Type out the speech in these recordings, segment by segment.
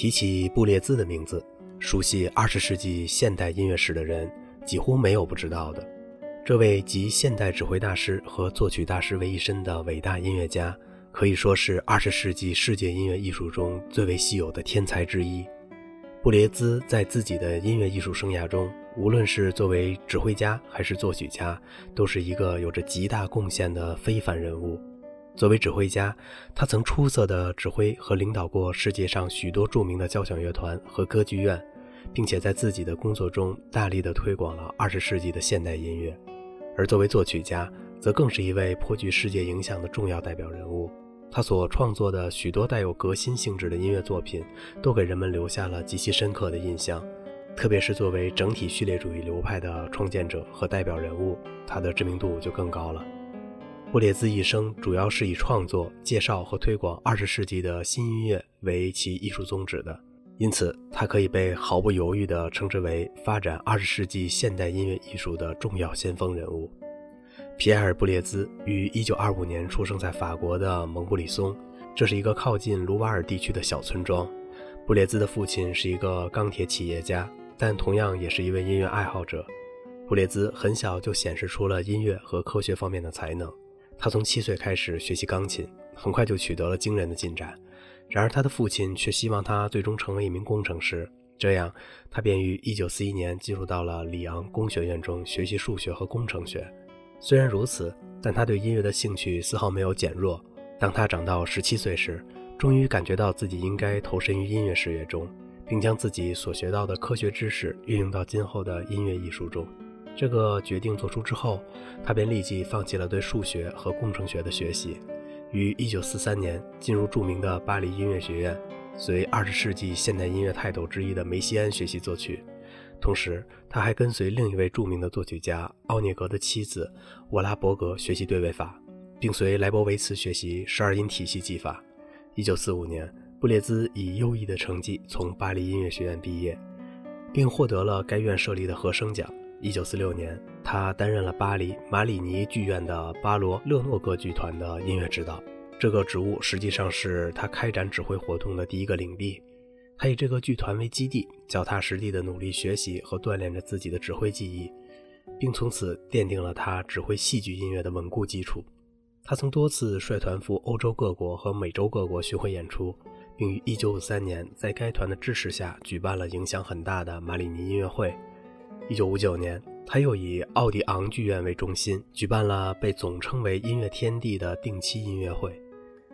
提起布列兹的名字，熟悉二十世纪现代音乐史的人几乎没有不知道的。这位集现代指挥大师和作曲大师为一身的伟大音乐家，可以说是二十世纪世界音乐艺术中最为稀有的天才之一。布列兹在自己的音乐艺术生涯中，无论是作为指挥家还是作曲家，都是一个有着极大贡献的非凡人物。作为指挥家，他曾出色的指挥和领导过世界上许多著名的交响乐团和歌剧院，并且在自己的工作中大力的推广了二十世纪的现代音乐。而作为作曲家，则更是一位颇具世界影响的重要代表人物。他所创作的许多带有革新性质的音乐作品，都给人们留下了极其深刻的印象。特别是作为整体序列主义流派的创建者和代表人物，他的知名度就更高了。布列兹一生主要是以创作、介绍和推广二十世纪的新音乐为其艺术宗旨的，因此他可以被毫不犹豫地称之为发展二十世纪现代音乐艺术的重要先锋人物。皮埃尔·布列兹于1925年出生在法国的蒙布里松，这是一个靠近卢瓦尔地区的小村庄。布列兹的父亲是一个钢铁企业家，但同样也是一位音乐爱好者。布列兹很小就显示出了音乐和科学方面的才能。他从七岁开始学习钢琴，很快就取得了惊人的进展。然而，他的父亲却希望他最终成为一名工程师，这样他便于1941年进入到了里昂工学院中学习数学和工程学。虽然如此，但他对音乐的兴趣丝毫没有减弱。当他长到17岁时，终于感觉到自己应该投身于音乐事业中，并将自己所学到的科学知识运用到今后的音乐艺术中。这个决定做出之后，他便立即放弃了对数学和工程学的学习，于1943年进入著名的巴黎音乐学院，随二十世纪现代音乐泰斗之一的梅西安学习作曲。同时，他还跟随另一位著名的作曲家奥涅格的妻子沃拉伯格学习对位法，并随莱博维茨学习十二音体系技法。1945年，布列兹以优异的成绩从巴黎音乐学院毕业，并获得了该院设立的和声奖。一九四六年，他担任了巴黎马里尼剧院的巴罗勒诺歌剧团的音乐指导。这个职务实际上是他开展指挥活动的第一个领地。他以这个剧团为基地，脚踏实地地努力学习和锻炼着自己的指挥技艺，并从此奠定了他指挥戏剧音乐的稳固基础。他曾多次率团赴欧洲各国和美洲各国巡回演出，并于一九五三年在该团的支持下举办了影响很大的马里尼音乐会。一九五九年，他又以奥迪昂剧院为中心，举办了被总称为“音乐天地”的定期音乐会。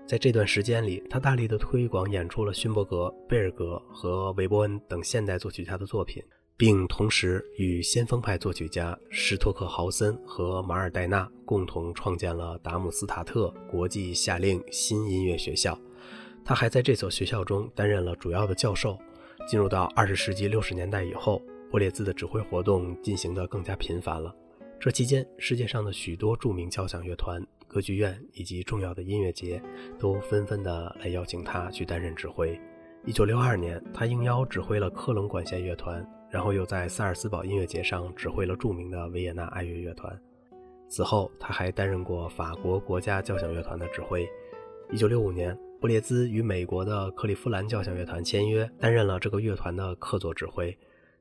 在这段时间里，他大力的推广演出了勋伯格、贝尔格和韦伯恩等现代作曲家的作品，并同时与先锋派作曲家施托克豪森和马尔代纳共同创建了达姆斯塔特国际夏令新音乐学校。他还在这所学校中担任了主要的教授。进入到二十世纪六十年代以后。布列兹的指挥活动进行得更加频繁了。这期间，世界上的许多著名交响乐团、歌剧院以及重要的音乐节都纷纷的来邀请他去担任指挥。一九六二年，他应邀指挥了科隆管弦乐团，然后又在萨尔斯堡音乐节上指挥了著名的维也纳爱乐乐团。此后，他还担任过法国国家交响乐团的指挥。一九六五年，布列兹与美国的克利夫兰交响乐团签约，担任了这个乐团的客座指挥。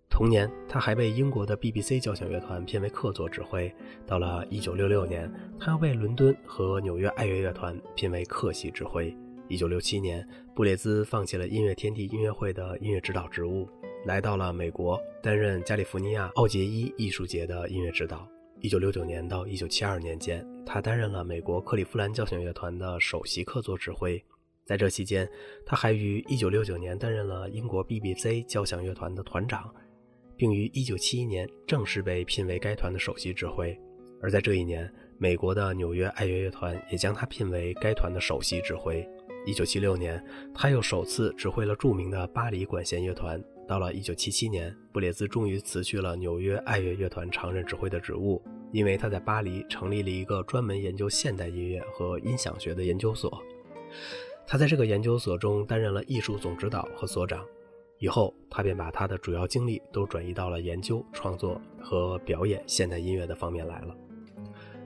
同年，他还被英国的 BBC 交响乐团聘为客座指挥。到了1966年，他又被伦敦和纽约爱乐乐团聘为客席指挥。1967年，布列兹放弃了音乐天地音乐会的音乐指导职务，来到了美国，担任加利福尼亚奥杰伊艺术节的音乐指导。1969年到1972年间，他担任了美国克利夫兰交响乐团的首席客座指挥。在这期间，他还于1969年担任了英国 BBC 交响乐团的团长。并于1971年正式被聘为该团的首席指挥，而在这一年，美国的纽约爱乐乐团也将他聘为该团的首席指挥。1976年，他又首次指挥了著名的巴黎管弦乐团。到了1977年，布列兹终于辞去了纽约爱乐乐团常任指挥的职务，因为他在巴黎成立了一个专门研究现代音乐和音响学的研究所。他在这个研究所中担任了艺术总指导和所长。以后，他便把他的主要精力都转移到了研究、创作和表演现代音乐的方面来了。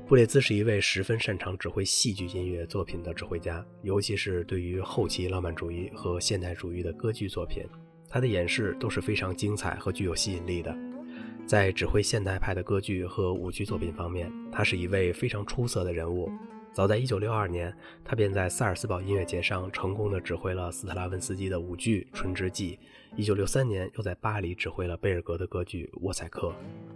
布列兹是一位十分擅长指挥戏剧音乐作品的指挥家，尤其是对于后期浪漫主义和现代主义的歌剧作品，他的演示都是非常精彩和具有吸引力的。在指挥现代派的歌剧和舞剧作品方面，他是一位非常出色的人物。早在1962年，他便在萨尔斯堡音乐节上成功地指挥了斯特拉文斯基的舞剧《春之祭》。1963年，又在巴黎指挥了贝尔格的歌剧《沃塞克》。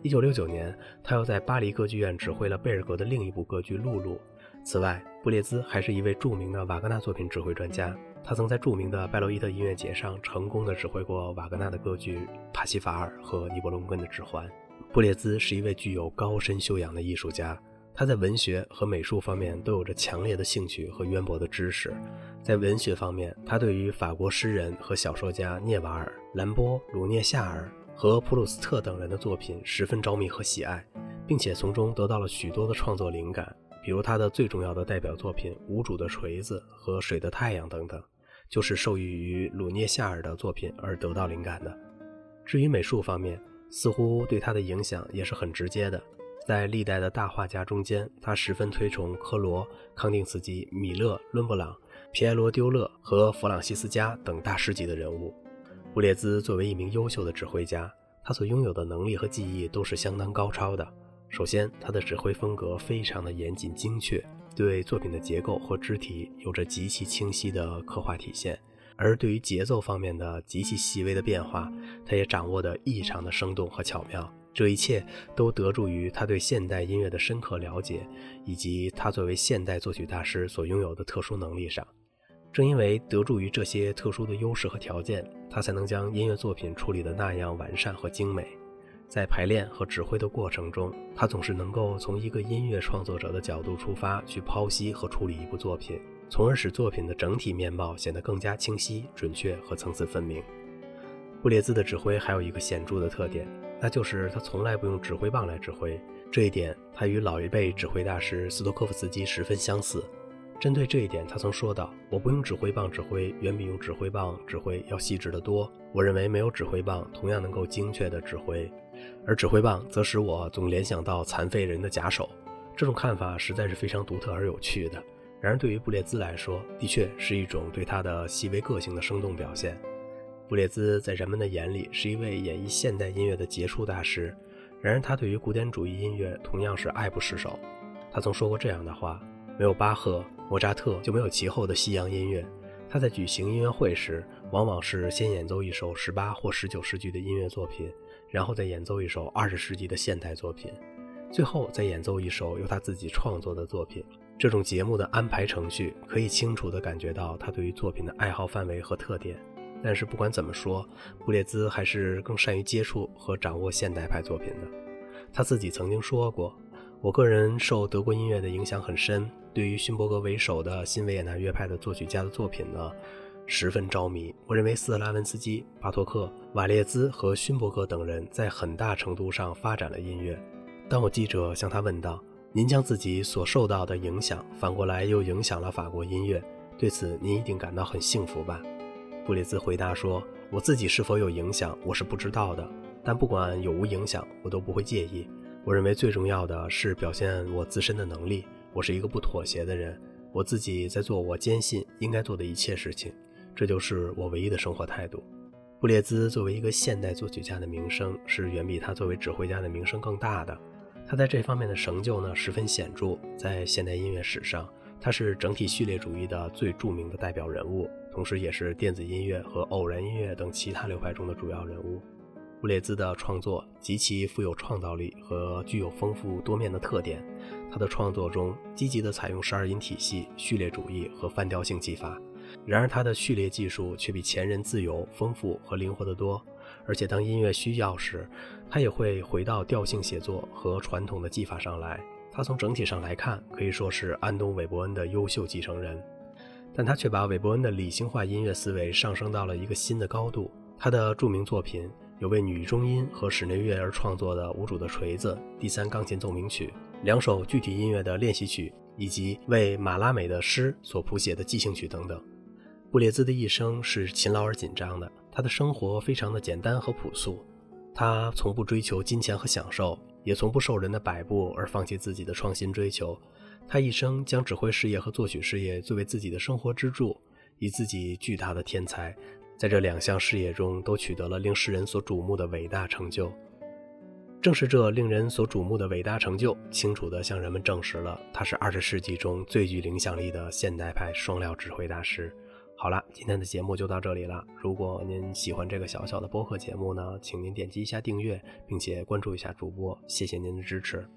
1969年，他又在巴黎歌剧院指挥了贝尔格的另一部歌剧《露露》。此外，布列兹还是一位著名的瓦格纳作品指挥专家。他曾在著名的拜洛伊特音乐节上成功地指挥过瓦格纳的歌剧《帕西法尔》和《尼伯龙根的指环》。布列兹是一位具有高深修养的艺术家。他在文学和美术方面都有着强烈的兴趣和渊博的知识。在文学方面，他对于法国诗人和小说家涅瓦尔、兰波、鲁涅夏尔和普鲁斯特等人的作品十分着迷和喜爱，并且从中得到了许多的创作灵感。比如他的最重要的代表作品《无主的锤子》和《水的太阳》等等，就是受益于鲁涅夏尔的作品而得到灵感的。至于美术方面，似乎对他的影响也是很直接的。在历代的大画家中间，他十分推崇科罗、康定斯基、米勒、伦勃朗、皮埃罗·丢勒和弗朗西斯加等大师级的人物。布列兹作为一名优秀的指挥家，他所拥有的能力和技艺都是相当高超的。首先，他的指挥风格非常的严谨精确，对作品的结构和肢体有着极其清晰的刻画体现；而对于节奏方面的极其细微的变化，他也掌握得异常的生动和巧妙。这一切都得助于他对现代音乐的深刻了解，以及他作为现代作曲大师所拥有的特殊能力上。正因为得助于这些特殊的优势和条件，他才能将音乐作品处理得那样完善和精美。在排练和指挥的过程中，他总是能够从一个音乐创作者的角度出发，去剖析和处理一部作品，从而使作品的整体面貌显得更加清晰、准确和层次分明。布列兹的指挥还有一个显著的特点。那就是他从来不用指挥棒来指挥，这一点他与老一辈指挥大师斯托科夫斯基十分相似。针对这一点，他曾说道：“我不用指挥棒指挥，远比用指挥棒指挥要细致得多。我认为没有指挥棒同样能够精确地指挥，而指挥棒则使我总联想到残废人的假手。”这种看法实在是非常独特而有趣的。然而，对于布列兹来说，的确是一种对他的细微个性的生动表现。布列兹在人们的眼里是一位演绎现代音乐的杰出大师，然而他对于古典主义音乐同样是爱不释手。他曾说过这样的话：“没有巴赫、莫扎特，就没有其后的西洋音乐。”他在举行音乐会时，往往是先演奏一首十八或十九世纪的音乐作品，然后再演奏一首二十世纪的现代作品，最后再演奏一首由他自己创作的作品。这种节目的安排程序可以清楚地感觉到他对于作品的爱好范围和特点。但是不管怎么说，布列兹还是更善于接触和掌握现代派作品的。他自己曾经说过：“我个人受德国音乐的影响很深，对于勋伯格为首的新维也纳乐派的作曲家的作品呢，十分着迷。我认为斯特拉文斯基、巴托克、瓦列兹和勋伯格等人在很大程度上发展了音乐。”当我记者向他问道：“您将自己所受到的影响，反过来又影响了法国音乐，对此您一定感到很幸福吧？”布列兹回答说：“我自己是否有影响，我是不知道的。但不管有无影响，我都不会介意。我认为最重要的是表现我自身的能力。我是一个不妥协的人，我自己在做我坚信应该做的一切事情。这就是我唯一的生活态度。”布列兹作为一个现代作曲家的名声是远比他作为指挥家的名声更大的。他在这方面的成就呢十分显著，在现代音乐史上，他是整体序列主义的最著名的代表人物。同时，也是电子音乐和偶然音乐等其他流派中的主要人物。布列兹的创作极其富有创造力和具有丰富多面的特点。他的创作中积极地采用十二音体系、序列主义和泛调性技法。然而，他的序列技术却比前人自由、丰富和灵活得多。而且，当音乐需要时，他也会回到调性写作和传统的技法上来。他从整体上来看，可以说是安东·韦伯恩的优秀继承人。但他却把韦伯恩的理性化音乐思维上升到了一个新的高度。他的著名作品有为女中音和室内乐而创作的《无主的锤子》第三钢琴奏鸣曲，两首具体音乐的练习曲，以及为马拉美的诗所谱写的即兴曲等等。布列兹的一生是勤劳而紧张的，他的生活非常的简单和朴素，他从不追求金钱和享受，也从不受人的摆布而放弃自己的创新追求。他一生将指挥事业和作曲事业作为自己的生活支柱，以自己巨大的天才，在这两项事业中都取得了令世人所瞩目的伟大成就。正是这令人所瞩目的伟大成就，清楚地向人们证实了他是二十世纪中最具影响力的现代派双料指挥大师。好了，今天的节目就到这里了。如果您喜欢这个小小的播客节目呢，请您点击一下订阅，并且关注一下主播，谢谢您的支持。